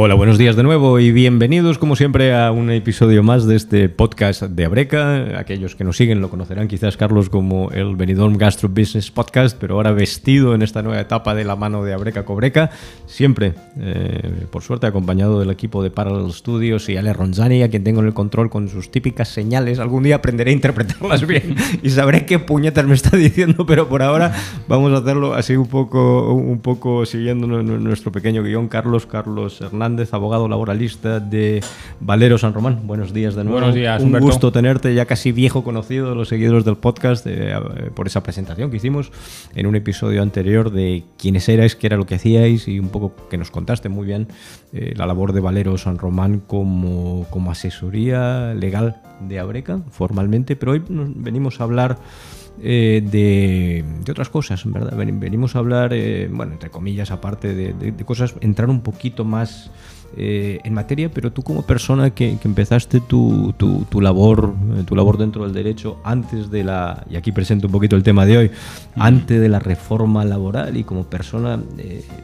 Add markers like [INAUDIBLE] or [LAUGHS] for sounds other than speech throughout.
Hola, buenos días de nuevo y bienvenidos como siempre a un episodio más de este podcast de Abreca. Aquellos que nos siguen lo conocerán quizás Carlos como el Benidorm Gastro Business Podcast, pero ahora vestido en esta nueva etapa de la mano de Abreca Cobreca, siempre, eh, por suerte, acompañado del equipo de Parallel Studios y Ale Ronzani, a quien tengo en el control con sus típicas señales. Algún día aprenderé a interpretarlas bien y sabré qué puñetas me está diciendo, pero por ahora vamos a hacerlo así un poco, un poco siguiendo nuestro pequeño guion. Carlos, Carlos Hernández Abogado laboralista de Valero San Román. Buenos días de nuevo. Buenos días, Un gusto tenerte, ya casi viejo conocido de los seguidores del podcast, eh, por esa presentación que hicimos en un episodio anterior de quiénes erais, qué era lo que hacíais y un poco que nos contaste muy bien eh, la labor de Valero San Román como, como asesoría legal de Abreca, formalmente, pero hoy venimos a hablar eh, de, otras cosas, ¿verdad? Venimos a hablar, eh, bueno, entre comillas, aparte de, cosas, entrar un poquito más eh, en materia, pero tú como persona que, empezaste tu, tu, labor, tu labor dentro del derecho antes de la, y aquí presento un poquito el tema de hoy, antes de la reforma laboral y como persona,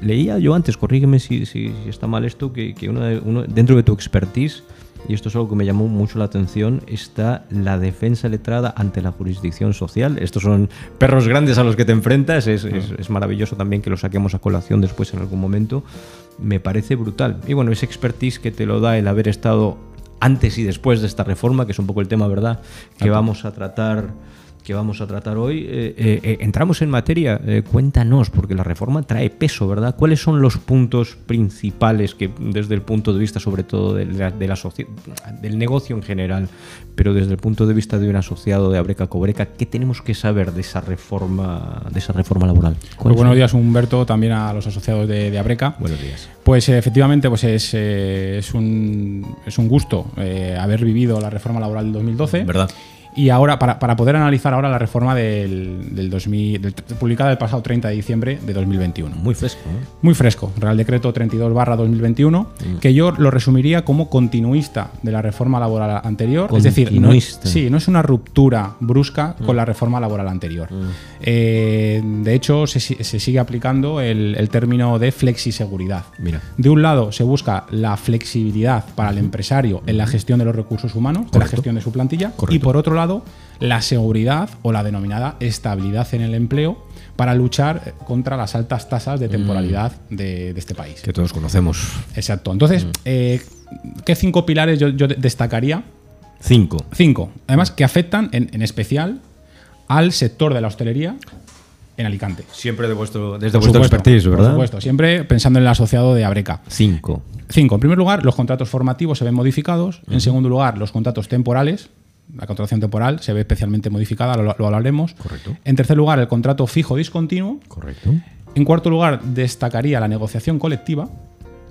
leía yo antes, corrígeme si, si, está mal esto, que, que uno, dentro de tu expertise, y esto es algo que me llamó mucho la atención, está la defensa letrada ante la jurisdicción social. Estos son perros grandes a los que te enfrentas, es, es, maravilloso también que lo saquemos a colación después en algún momento, me parece brutal. Y bueno, ese expertise que te lo da el haber estado antes y después de esta reforma, que es un poco el tema, ¿verdad?, que vamos a tratar que vamos a tratar hoy. Eh, eh, eh, entramos en materia, cuéntanos, porque la reforma trae peso, ¿verdad? ¿Cuáles son los puntos principales que desde el punto de vista sobre todo de la, del negocio en general, pero desde el punto de vista de un asociado de Abreca Cobreca, qué tenemos que saber de esa reforma, de esa reforma laboral? Pues buenos días, Humberto, también a los asociados de, Abreca. Buenos días. Pues efectivamente, pues es, es, un, es un gusto haber vivido la reforma laboral del 2012. ¿Verdad? Y ahora, para, para, poder analizar ahora la reforma del, del 2000, publicada el pasado 30 de diciembre de 2021. Muy fresco. ¿eh? Muy fresco. Real Decreto 32 barra 2021, mm. que yo lo resumiría como continuista de la reforma laboral anterior. Es decir, no, sí, no es una ruptura brusca con mm. la reforma laboral anterior. Mm. Eh, de hecho, se, se, sigue aplicando el, el término de flexiseguridad. Mira. De un lado, se busca la flexibilidad para el empresario en la gestión de los recursos humanos, de la gestión de su plantilla. Y por otro lado, la seguridad o la denominada estabilidad en el empleo para luchar contra las altas tasas de temporalidad mm. de, este país. Que todos conocemos. Exacto. Entonces, mm. eh, ¿qué cinco pilares yo, destacaría? Cinco. Cinco. Además, que afectan en, especial al sector de la hostelería en Alicante. Siempre de vuestro, desde vuestro expertise, ¿verdad? Por supuesto, siempre pensando en el asociado de Abreca. Cinco. Cinco. En primer lugar, los contratos formativos se ven modificados. En segundo lugar, los contratos temporales la contratación temporal se ve especialmente modificada, lo, hablaremos. Correcto. En tercer lugar, el contrato fijo discontinuo. Correcto. En cuarto lugar, destacaría la negociación colectiva.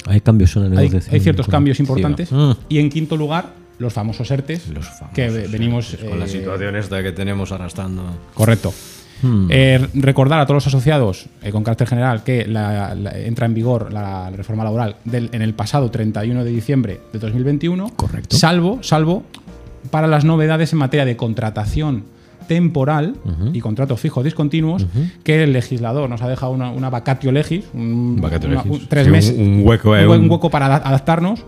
Hay cambios en la negociación. Hay, ciertos cambios importantes. Mm. Y en quinto lugar, los famosos ERTES. Los famosos que venimos. con la eh, situación esta que tenemos arrastrando. Correcto. Hmm. Eh, recordar a todos los asociados, eh, con carácter general, que entra en vigor la, reforma laboral en el pasado 31 de diciembre de 2021. Correcto. Salvo, salvo para las novedades en materia de contratación temporal y contratos fijos discontinuos que el legislador nos ha dejado una, vacatio legis, un, tres meses, un, hueco, eh, un, hueco para adaptarnos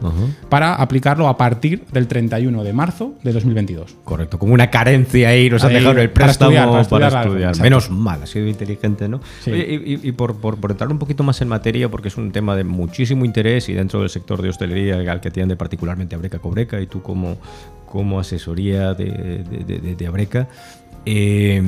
para aplicarlo a partir del 31 de marzo de 2022. Correcto, como una carencia ahí, nos ha dejado el préstamo para estudiar. Menos mal, ha sido inteligente, ¿no? y, por, por, entrar un poquito más en materia, porque es un tema de muchísimo interés y dentro del sector de hostelería al que atiende particularmente Abreca Cobreca y tú como, como asesoría de, de, de Abreca, eh,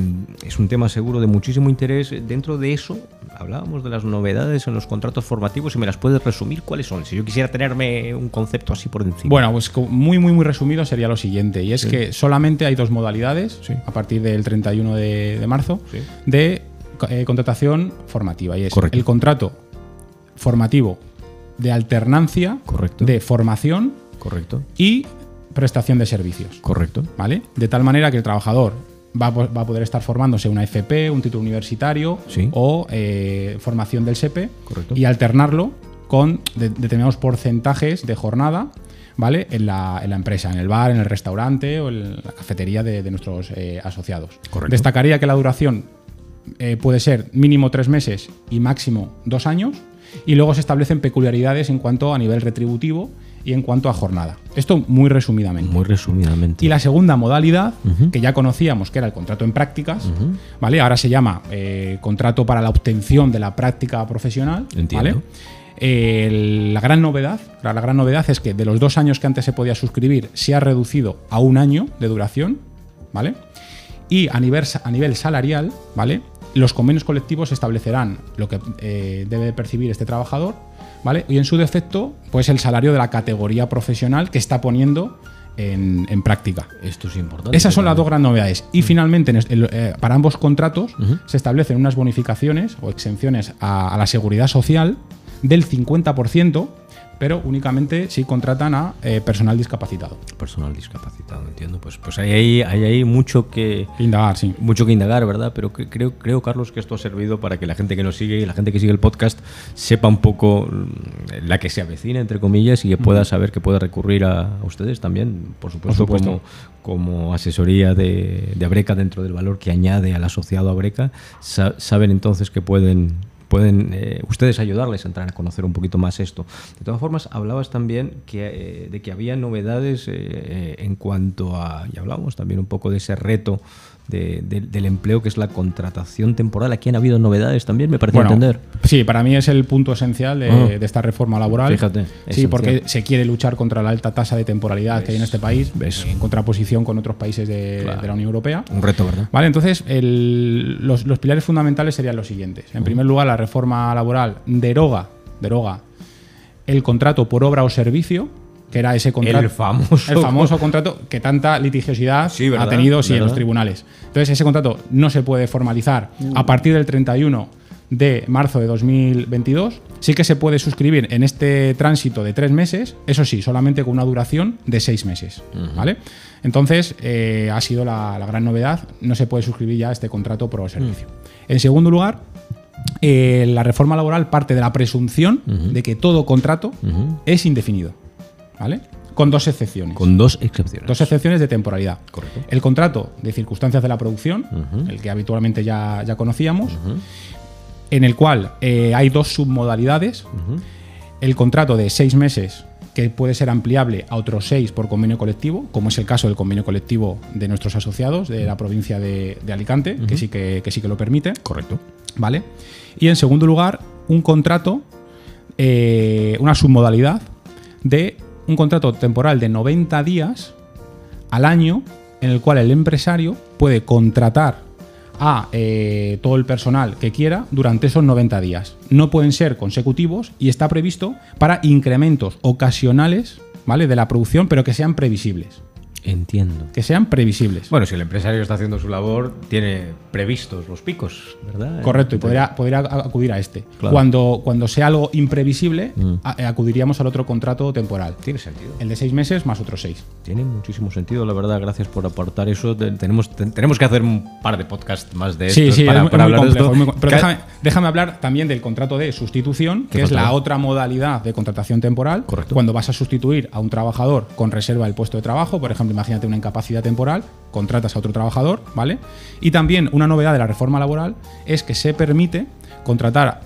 es un tema seguro de muchísimo interés. Dentro de eso, hablábamos de las novedades en los contratos formativos y me las puedes resumir cuáles son. Si yo quisiera tenerme un concepto así por encima. Bueno, pues muy, muy, muy resumido sería lo siguiente: y es que solamente hay dos modalidades a partir del 31 de, marzo de eh, contratación formativa. Y es el contrato formativo de alternancia, de formación Correcto. y prestación de servicios. Correcto. ¿Vale? De tal manera que el trabajador va, a poder estar formándose una FP, un título universitario o eh, formación del SEPE y alternarlo con determinados porcentajes de jornada ¿vale? En la, empresa, en el bar, en el restaurante o en la cafetería de, nuestros eh, asociados. Destacaría que la duración eh, puede ser mínimo tres meses y máximo dos años Y luego se establecen peculiaridades en cuanto a nivel retributivo y en cuanto a jornada. Esto muy resumidamente. Muy resumidamente. Y la segunda modalidad, que ya conocíamos, que era el contrato en prácticas, ¿vale? Ahora se llama eh, contrato para la obtención de la práctica profesional. Entiendo. la gran novedad, la, gran novedad es que de los dos años que antes se podía suscribir, se ha reducido a un año de duración, ¿vale? Y a nivel, a nivel salarial, ¿vale? Los convenios colectivos establecerán lo que eh, debe percibir este trabajador ¿vale? Y en su defecto, pues el salario de la categoría profesional que está poniendo en, práctica. Esto es importante. Esas son las dos grandes novedades. Y finalmente, eh, para ambos contratos se establecen unas bonificaciones o exenciones a, a la seguridad social del 50% pero únicamente si contratan a eh, personal discapacitado. Personal discapacitado, entiendo. Pues, pues hay, ahí, mucho que indagar, sí. Mucho que indagar, ¿verdad? Pero creo, creo, Carlos, que esto ha servido para que la gente que nos sigue y la gente que sigue el podcast sepa un poco mm, la que se avecina, entre comillas, y que pueda saber que puede recurrir a, ustedes también, por supuesto, Como, como asesoría de, de Abreca dentro del valor que añade al asociado Abreca. saben entonces que pueden pueden eh, ustedes ayudarles a entrar a conocer un poquito más esto. De todas formas, hablabas también que, eh, de que había novedades eh, en cuanto a, y hablamos también un poco de ese reto del empleo, que es la contratación temporal. Aquí han habido novedades también, me parece entender. Sí, para mí es el punto esencial de, ah. esta reforma laboral. Fíjate. Sí, porque se quiere luchar contra la alta tasa de temporalidad que hay en este país, en contraposición con otros países de, la Unión Europea. Un reto, ¿verdad? Vale, entonces los, los, pilares fundamentales serían los siguientes. En primer lugar, la reforma laboral deroga, deroga el contrato por obra o servicio que era ese contrato. El famoso. El famoso contrato que tanta litigiosidad ha tenido sí, en los tribunales. Entonces, ese contrato no se puede formalizar a partir del 31 de marzo de 2022. Sí que se puede suscribir en este tránsito de tres meses, eso sí, solamente con una duración de seis meses. ¿Vale? Entonces, eh, ha sido la, gran novedad. No se puede suscribir ya este contrato por servicio. Mm. En segundo lugar, eh, la reforma laboral parte de la presunción de que todo contrato es indefinido. ¿Vale? Con dos excepciones. Con dos excepciones. Dos excepciones de temporalidad. Correcto. El contrato de circunstancias de la producción, el que habitualmente ya, ya conocíamos, en el cual eh, hay dos submodalidades. El contrato de seis meses que puede ser ampliable a otros seis por convenio colectivo, como es el caso del convenio colectivo de nuestros asociados de la provincia de, Alicante, que, sí que, sí que lo permite. Correcto. ¿Vale? Y en segundo lugar, un contrato, eh, una submodalidad de un contrato temporal de 90 días al año en el cual el empresario puede contratar a eh, todo el personal que quiera durante esos 90 días. No pueden ser consecutivos y está previsto para incrementos ocasionales ¿vale? de la producción, pero que sean previsibles. Entiendo. Que sean previsibles. Bueno, si el empresario está haciendo su labor, tiene previstos los picos, ¿verdad? Correcto, y podría, podría acudir a este. Cuando, cuando sea algo imprevisible, mm. eh, acudiríamos al otro contrato temporal. Tiene sentido. El de seis meses más otros seis. Tiene muchísimo sentido, la verdad. Gracias por aportar eso. Tenemos, tenemos que hacer un par de podcasts más de esto para, hablar de esto. Pero déjame, hablar también del contrato de sustitución, que es la otra modalidad de contratación temporal. Correcto. Cuando vas a sustituir a un trabajador con reserva del puesto de trabajo, por ejemplo, imagínate una incapacidad temporal, contratas a otro trabajador, ¿vale? Y también una novedad de la reforma laboral es que se permite contratar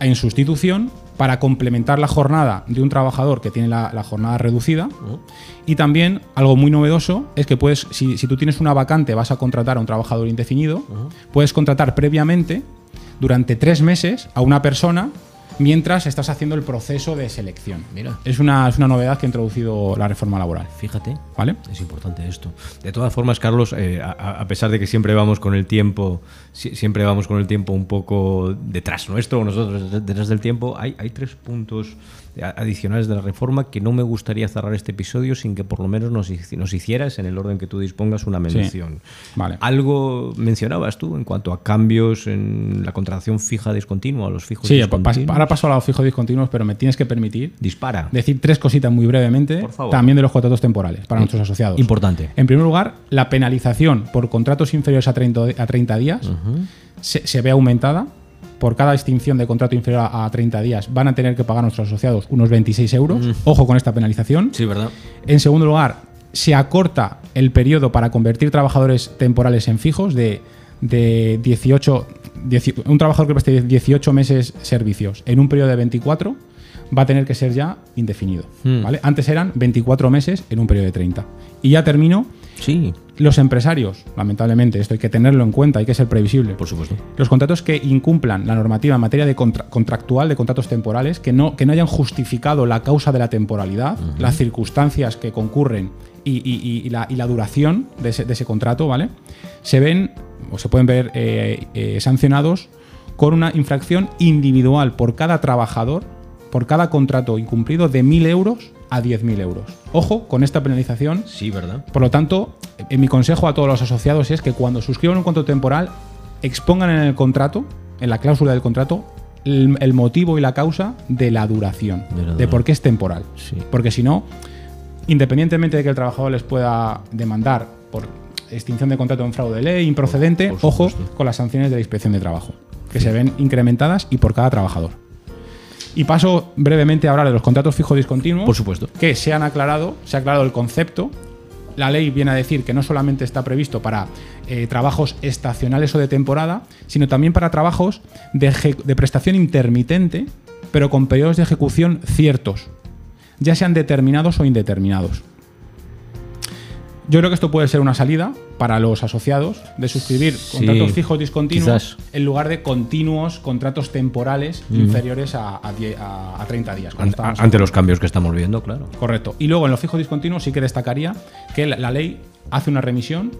en sustitución para complementar la jornada de un trabajador que tiene la, jornada reducida. Y también algo muy novedoso es que puedes, si, tú tienes una vacante, vas a contratar a un trabajador indefinido, puedes contratar previamente durante tres meses a una persona mientras estás haciendo el proceso de selección. Mira. Es una, es una novedad que ha introducido la reforma laboral. Fíjate. ¿Vale? Es importante esto. De todas formas, Carlos, eh, a, pesar de que siempre vamos con el tiempo, siempre vamos con el tiempo un poco detrás nuestro, nosotros detrás del tiempo, hay, hay tres puntos adicionales de la reforma que no me gustaría cerrar este episodio sin que por lo menos nos, nos hicieras, en el orden que tú dispongas, una mención. Vale. Algo mencionabas tú en cuanto a cambios en la contratación fija discontinua, los fijos sí, ahora paso a los fijos discontinuos, pero me tienes que permitir Dispara. decir tres cositas muy brevemente también de los contratos temporales para nuestros asociados. Importante. En primer lugar, la penalización por contratos inferiores a 30, a 30 días se ve aumentada por cada extinción de contrato inferior a 30 días van a tener que pagar nuestros asociados unos 26 euros. Mm. Ojo con esta penalización. Sí, ¿verdad? En segundo lugar, se acorta el periodo para convertir trabajadores temporales en fijos de, de 18 un trabajador que preste 18 meses servicios en un periodo de 24 va a tener que ser ya indefinido. Hmm. ¿vale? Antes eran 24 meses en un periodo de 30. Y ya termino. Sí. Los empresarios, lamentablemente, esto hay que tenerlo en cuenta, hay que ser previsible. Por supuesto. Los contratos que incumplan la normativa en materia de contractual de contratos temporales, que no, que no hayan justificado la causa de la temporalidad, las circunstancias que concurren y, la, duración de ese, contrato, ¿vale? Se ven o se pueden ver eh, eh, sancionados con una infracción individual por cada trabajador, por cada contrato incumplido de 1.000 euros a 10.000 euros. Ojo con esta penalización. Sí, ¿verdad? Por lo tanto, en mi consejo a todos los asociados es que cuando suscriban un contrato temporal, expongan en el contrato, en la cláusula del contrato, el, motivo y la causa de la duración, de, por qué es temporal. Porque si no, independientemente de que el trabajador les pueda demandar por extinción de contrato en fraude de ley, improcedente, ojo con las sanciones de la inspección de trabajo, que se ven incrementadas y por cada trabajador. Y paso brevemente a hablar de los contratos fijos discontinuos. Por supuesto. Que se han aclarado, se ha aclarado el concepto. La ley viene a decir que no solamente está previsto para eh, trabajos estacionales o de temporada, sino también para trabajos de, de prestación intermitente, pero con periodos de ejecución ciertos, ya sean determinados o indeterminados. Yo creo que esto puede ser una salida para los asociados de suscribir contratos fijos discontinuos en lugar de continuos contratos temporales mm. inferiores a, 30 días. ante los cambios que estamos viendo, claro. Correcto. Y luego en los fijos discontinuos sí que destacaría que la ley hace una remisión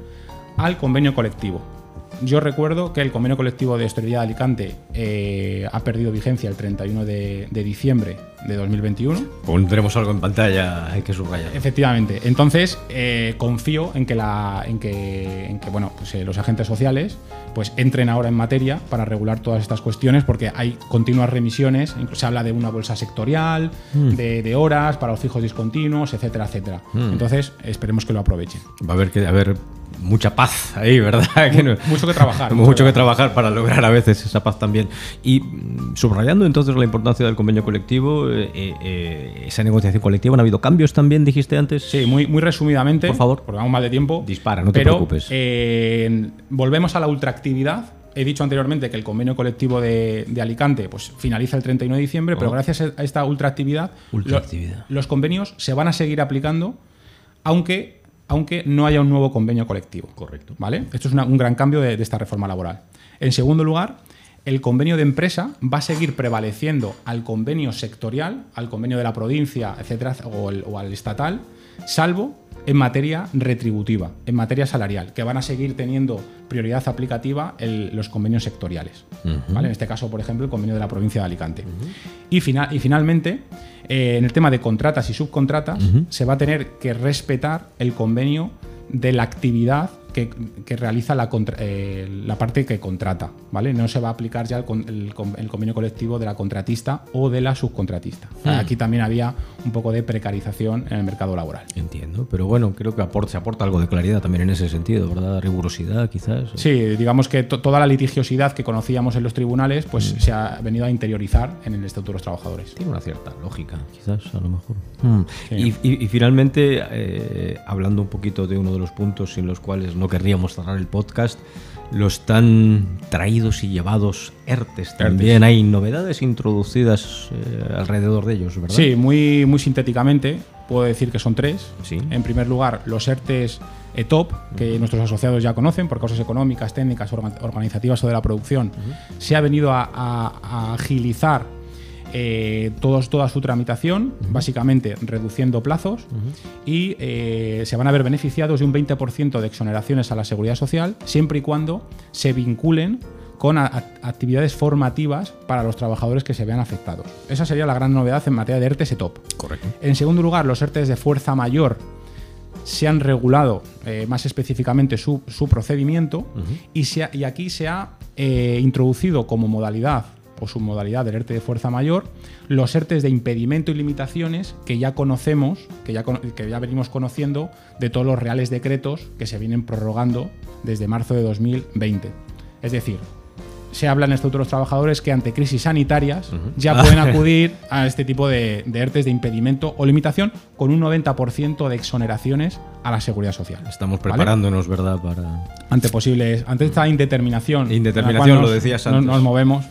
al convenio colectivo. Yo recuerdo que el convenio colectivo de hostelería de Alicante eh, ha perdido vigencia el 31 de, diciembre de 2021. Pondremos algo en pantalla, hay que subrayar. Efectivamente. Entonces, eh, confío en que, la, en que, en que bueno, pues, eh, los agentes sociales pues, entren ahora en materia para regular todas estas cuestiones, porque hay continuas remisiones, incluso se habla de una bolsa sectorial, mm. de, horas para los fijos discontinuos, etcétera, etcétera. Mm. Entonces, esperemos que lo aprovechen. Va a haber que a ver mucha paz ahí, ¿verdad? [LAUGHS] mucho que trabajar. [LAUGHS] mucho, que trabajar para lograr a veces esa paz también. Y mm, subrayando entonces la importancia del convenio colectivo, eh, eh, esa negociación colectiva, ¿han habido cambios también, dijiste antes? Sí, muy, muy resumidamente. Por favor. Porque vamos mal de tiempo. Dispara, no te preocupes. Eh, volvemos a la ultraactividad he dicho anteriormente que el convenio colectivo de, Alicante pues, finaliza el 31 de diciembre, pero oh. gracias a esta ultraactividad, ultraactividad. los convenios se van a seguir aplicando, aunque aunque no haya un nuevo convenio colectivo. Correcto. ¿Vale? Esto es un gran cambio de, esta reforma laboral. En segundo lugar, el convenio de empresa va a seguir prevaleciendo al convenio sectorial, al convenio de la provincia, etcétera, o, al estatal, salvo en materia retributiva, en materia salarial, que van a seguir teniendo prioridad aplicativa los convenios sectoriales. ¿vale? En este caso, por ejemplo, el convenio de la provincia de Alicante. y, y finalmente, eh, en el tema de contratas y subcontratas, se va a tener que respetar el convenio de la actividad que, realiza la, eh, la, parte que contrata, ¿vale? No se va a aplicar ya el, convenio colectivo de la contratista o de la subcontratista. Hmm. Aquí también había un poco de precarización en el mercado laboral. Entiendo, pero bueno, creo que aporta, se aporta algo de claridad también en ese sentido, ¿verdad? Rigurosidad, quizás. Sí, digamos que toda la litigiosidad que conocíamos en los tribunales, pues hmm. se ha venido a interiorizar en el Estatuto de los Trabajadores. Tiene una cierta lógica, quizás, a lo mejor. Hmm. Y, finalmente, eh, hablando un poquito de uno de los puntos en los cuales no querríamos cerrar el podcast, los tan traídos y llevados ERTES también. Hay novedades introducidas eh, alrededor de ellos, ¿verdad? Sí, muy, muy sintéticamente puedo decir que son tres. Sí. En primer lugar, los ERTES ETOP, que nuestros asociados ya conocen por causas económicas, técnicas, organizativas o de la producción, se ha venido a agilizar eh, todos, toda su tramitación, básicamente reduciendo plazos, y eh, se van a ver beneficiados de un 20% de exoneraciones a la seguridad social, siempre y cuando se vinculen con actividades formativas para los trabajadores que se vean afectados. Esa sería la gran novedad en materia de ERTES ETOP. Correcto. En segundo lugar, los ERTES de fuerza mayor se han regulado eh, más específicamente su, procedimiento y, y, aquí se ha introducido como modalidad o su modalidad del ERTE de fuerza mayor, los ERTES de impedimento y limitaciones que ya conocemos, que ya, que ya venimos conociendo de todos los reales decretos que se vienen prorrogando desde marzo de 2020. Es decir, se habla en el Estatuto de los Trabajadores que ante crisis sanitarias ya [LAUGHS] pueden acudir a este tipo de, de, ERTES de impedimento o limitación con un 90% de exoneraciones a la seguridad social. Estamos preparándonos, ¿verdad? Para... Ante posibles, ante esta indeterminación. Indeterminación, lo decías antes. Nos, movemos.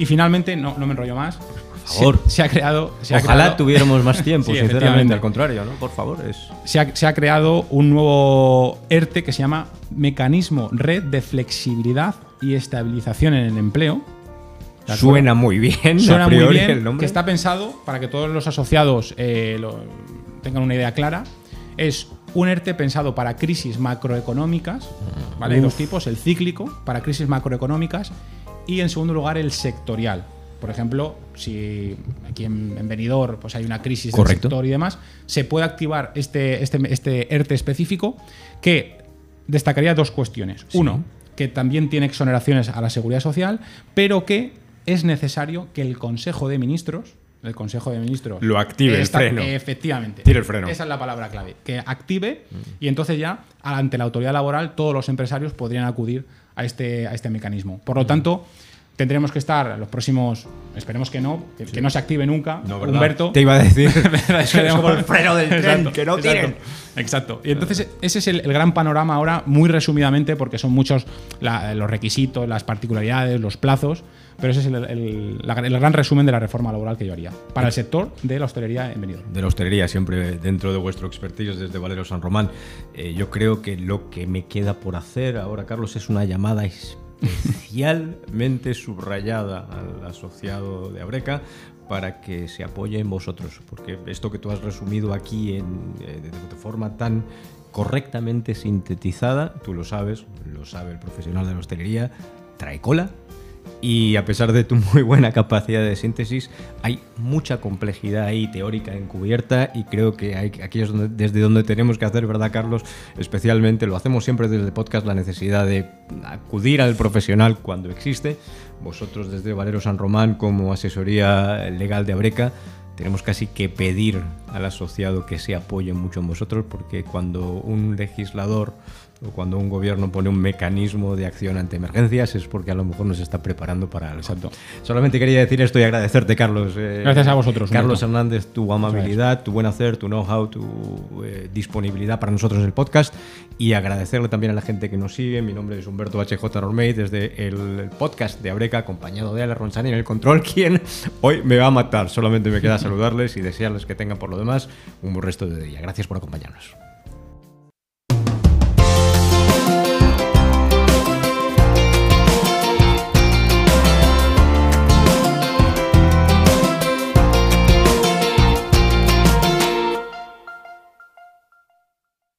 Y finalmente, no, no me enrollo más. Por favor. Se, ha creado. Ojalá tuviéramos más [LAUGHS] tiempo, sinceramente. Al contrario, ¿no? Por favor. Es... Se, ha, se ha creado un nuevo ERTE que se llama Mecanismo Red de Flexibilidad y estabilización en el empleo. Suena muy bien, Suena muy bien, el nombre. que está pensado para que todos los asociados eh, tengan una idea clara. Es un ERTE pensado para crisis macroeconómicas, ¿vale? Hay dos tipos, el cíclico, para crisis macroeconómicas, y en segundo lugar el sectorial. Por ejemplo, si aquí en, en pues hay una crisis del sector y demás, se puede activar este, este, este ERTE específico que destacaría dos cuestiones. Uno, que también tiene exoneraciones a la seguridad social, pero que es necesario que el Consejo de Ministros, el Consejo de Ministros lo active el freno. Efectivamente. Tire el freno. Esa es la palabra clave. Que active y entonces ya ante la autoridad laboral todos los empresarios podrían acudir a este, a este mecanismo. Por lo tanto, tendremos que estar los próximos, esperemos que no, que, no se active nunca. No, Humberto. Te iba a decir. [LAUGHS] el freno del tren, que no tienen. Exacto. Y entonces ese es el, gran panorama ahora, muy resumidamente, porque son muchos los requisitos, las particularidades, los plazos, pero ese es el, gran resumen de la reforma laboral que yo haría para el sector de la hostelería en Benidorm. De la hostelería, siempre dentro de vuestro expertise desde Valero San Román. Eh, yo creo que lo que me queda por hacer ahora, Carlos, es una llamada especialmente subrayada al asociado de Abreca para que se apoye en vosotros, porque esto que tú has resumido aquí en, eh, de forma tan correctamente sintetizada, tú lo sabes, lo sabe el profesional de la hostelería, trae cola y a pesar de tu [LAUGHS] muy buena capacidad de síntesis, hay mucha complejidad ahí teórica encubierta y creo que hay, aquí es desde donde tenemos que hacer, ¿verdad, Carlos? Especialmente, lo hacemos siempre desde podcast, la necesidad de acudir al profesional cuando existe. Vosotros desde Valero San Román como asesoría legal de Abreca tenemos casi que pedir al asociado que se apoye mucho en vosotros porque cuando un legislador o cuando un gobierno pone un mecanismo de acción ante emergencias es porque a lo mejor nos está preparando para algo. Exacto. Solamente quería decir esto y agradecerte, Carlos. Eh, Gracias a vosotros. Carlos Hernández, tu amabilidad, tu buen hacer, tu know-how, tu eh, disponibilidad para nosotros en el podcast y agradecerle también a la gente que nos sigue. Mi nombre es Humberto HJ Normey desde el podcast de Abreca, acompañado de Ale Ronzani en el control, [LAUGHS] quien hoy me va a matar. Solamente me queda [LAUGHS] saludarles y desearles que tengan por lo demás un buen resto de día. Gracias por acompañarnos.